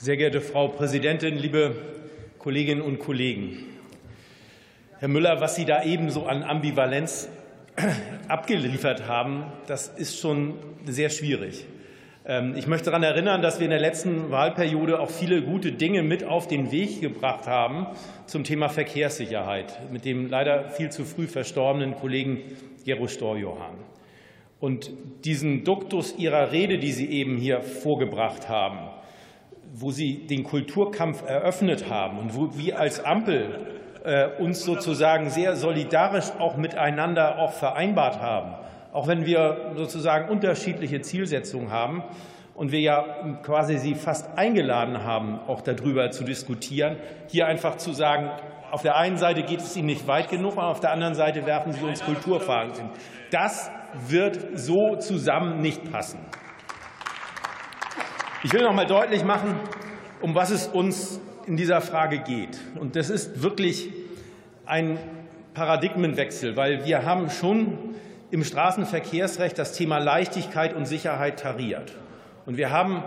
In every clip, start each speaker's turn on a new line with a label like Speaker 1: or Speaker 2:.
Speaker 1: Sehr geehrte Frau Präsidentin, liebe Kolleginnen und Kollegen! Herr Müller, was Sie da eben so an Ambivalenz abgeliefert haben, das ist schon sehr schwierig. Ähm, ich möchte daran erinnern, dass wir in der letzten Wahlperiode auch viele gute Dinge mit auf den Weg gebracht haben zum Thema Verkehrssicherheit mit dem leider viel zu früh verstorbenen Kollegen Gero Storjohann. Und diesen Duktus Ihrer Rede, die Sie eben hier vorgebracht haben, wo Sie den Kulturkampf eröffnet haben und wo wir als Ampel äh, uns sozusagen sehr solidarisch auch miteinander auch vereinbart haben, auch wenn wir sozusagen unterschiedliche Zielsetzungen haben und wir ja quasi Sie fast eingeladen haben, auch darüber zu diskutieren, hier einfach zu sagen, auf der einen Seite geht es Ihnen nicht weit genug, und auf der anderen Seite werfen Sie uns Kulturfragen. Das wird so zusammen nicht passen. Ich will noch mal deutlich machen, um was es uns in dieser Frage geht. Und das ist wirklich ein Paradigmenwechsel, weil wir haben schon im Straßenverkehrsrecht das Thema Leichtigkeit und Sicherheit tariert. Und wir haben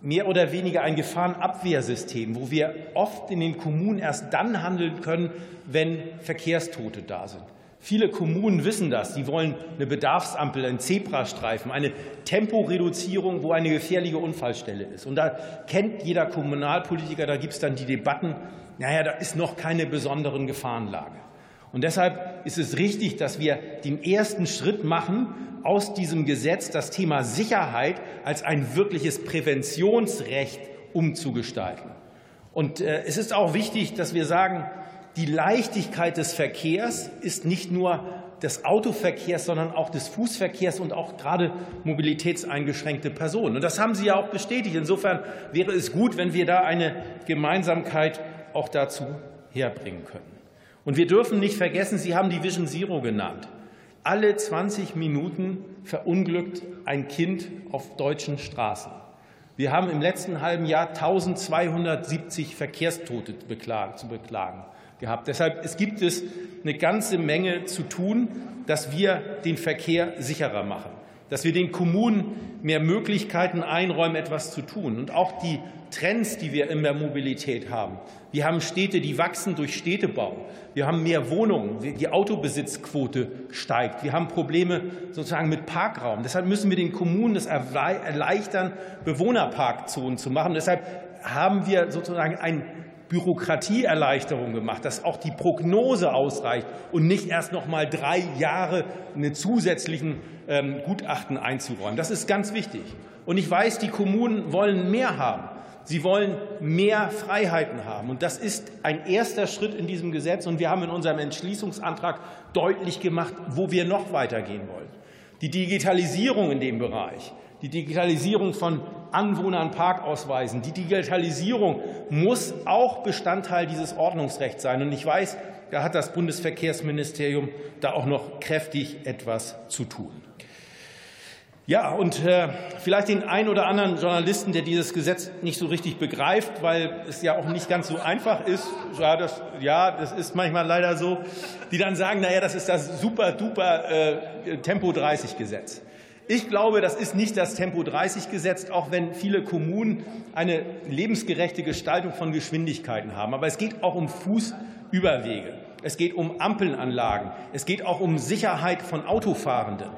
Speaker 1: mehr oder weniger ein Gefahrenabwehrsystem, wo wir oft in den Kommunen erst dann handeln können, wenn Verkehrstote da sind. Viele Kommunen wissen das. Sie wollen eine Bedarfsampel, einen Zebrastreifen, eine Temporeduzierung, wo eine gefährliche Unfallstelle ist. Und da kennt jeder Kommunalpolitiker, da gibt es dann die Debatten, naja, da ist noch keine besonderen Gefahrenlage. Und deshalb ist es richtig, dass wir den ersten Schritt machen, aus diesem Gesetz das Thema Sicherheit als ein wirkliches Präventionsrecht umzugestalten. Und äh, es ist auch wichtig, dass wir sagen, die Leichtigkeit des Verkehrs ist nicht nur des Autoverkehrs, sondern auch des Fußverkehrs und auch gerade mobilitätseingeschränkte Personen. Und das haben Sie ja auch bestätigt. Insofern wäre es gut, wenn wir da eine Gemeinsamkeit auch dazu herbringen können. Und wir dürfen nicht vergessen, Sie haben die Vision Zero genannt. Alle 20 Minuten verunglückt ein Kind auf deutschen Straßen. Wir haben im letzten halben Jahr 1270 Verkehrstote zu beklagen gehabt. Deshalb es gibt es eine ganze Menge zu tun, dass wir den Verkehr sicherer machen, dass wir den Kommunen mehr Möglichkeiten einräumen, etwas zu tun. Und auch die Trends, die wir in der Mobilität haben. Wir haben Städte, die wachsen durch Städtebau. Wir haben mehr Wohnungen. Die Autobesitzquote steigt. Wir haben Probleme sozusagen mit Parkraum. Deshalb müssen wir den Kommunen es erleichtern, Bewohnerparkzonen zu machen. Deshalb haben wir sozusagen ein Bürokratieerleichterung gemacht, dass auch die Prognose ausreicht und nicht erst noch mal drei Jahre einen zusätzlichen ähm, Gutachten einzuräumen. Das ist ganz wichtig. Und ich weiß, die Kommunen wollen mehr haben. Sie wollen mehr Freiheiten haben. Und das ist ein erster Schritt in diesem Gesetz. Und wir haben in unserem Entschließungsantrag deutlich gemacht, wo wir noch weitergehen wollen. Die Digitalisierung in dem Bereich, die Digitalisierung von Anwohnern Parkausweisen. Die Digitalisierung muss auch Bestandteil dieses Ordnungsrechts sein. Und ich weiß, da hat das Bundesverkehrsministerium da auch noch kräftig etwas zu tun. Ja, und äh, vielleicht den einen oder anderen Journalisten, der dieses Gesetz nicht so richtig begreift, weil es ja auch nicht ganz so einfach ist. Ja, das, ja, das ist manchmal leider so, die dann sagen, naja, das ist das super duper äh, Tempo 30 Gesetz. Ich glaube, das ist nicht das Tempo 30 Gesetz, auch wenn viele Kommunen eine lebensgerechte Gestaltung von Geschwindigkeiten haben. Aber es geht auch um Fußüberwege. Es geht um Ampelnanlagen. Es geht auch um Sicherheit von Autofahrenden.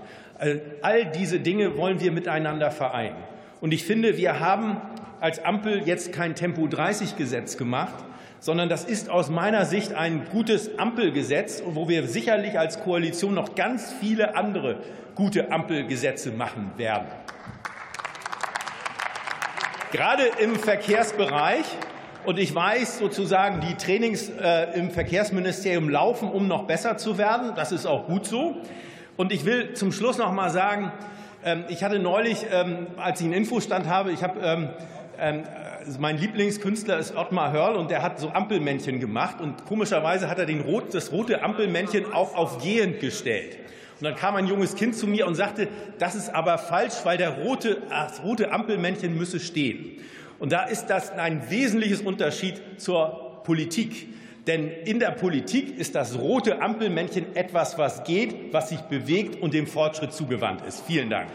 Speaker 1: All diese Dinge wollen wir miteinander vereinen. Und ich finde, wir haben als Ampel jetzt kein Tempo 30 Gesetz gemacht, sondern das ist aus meiner Sicht ein gutes Ampelgesetz, wo wir sicherlich als Koalition noch ganz viele andere gute Ampelgesetze machen werden. Gerade im Verkehrsbereich und ich weiß sozusagen, die Trainings äh, im Verkehrsministerium laufen, um noch besser zu werden. Das ist auch gut so. Und ich will zum Schluss noch mal sagen, ähm, ich hatte neulich, ähm, als ich einen Infostand habe, ich habe ähm, mein Lieblingskünstler ist Ottmar Hörl und der hat so Ampelmännchen gemacht und komischerweise hat er den rot, das rote Ampelmännchen auch auf gehend gestellt. Und dann kam ein junges Kind zu mir und sagte, das ist aber falsch, weil der rote, das rote Ampelmännchen müsse stehen. Und da ist das ein wesentliches Unterschied zur Politik. Denn in der Politik ist das rote Ampelmännchen etwas, was geht, was sich bewegt und dem Fortschritt zugewandt ist. Vielen Dank.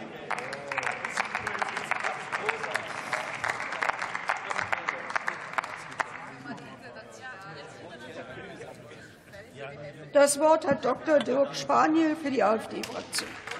Speaker 2: Das Wort hat Dr. Dirk Spaniel für die AfD-Fraktion.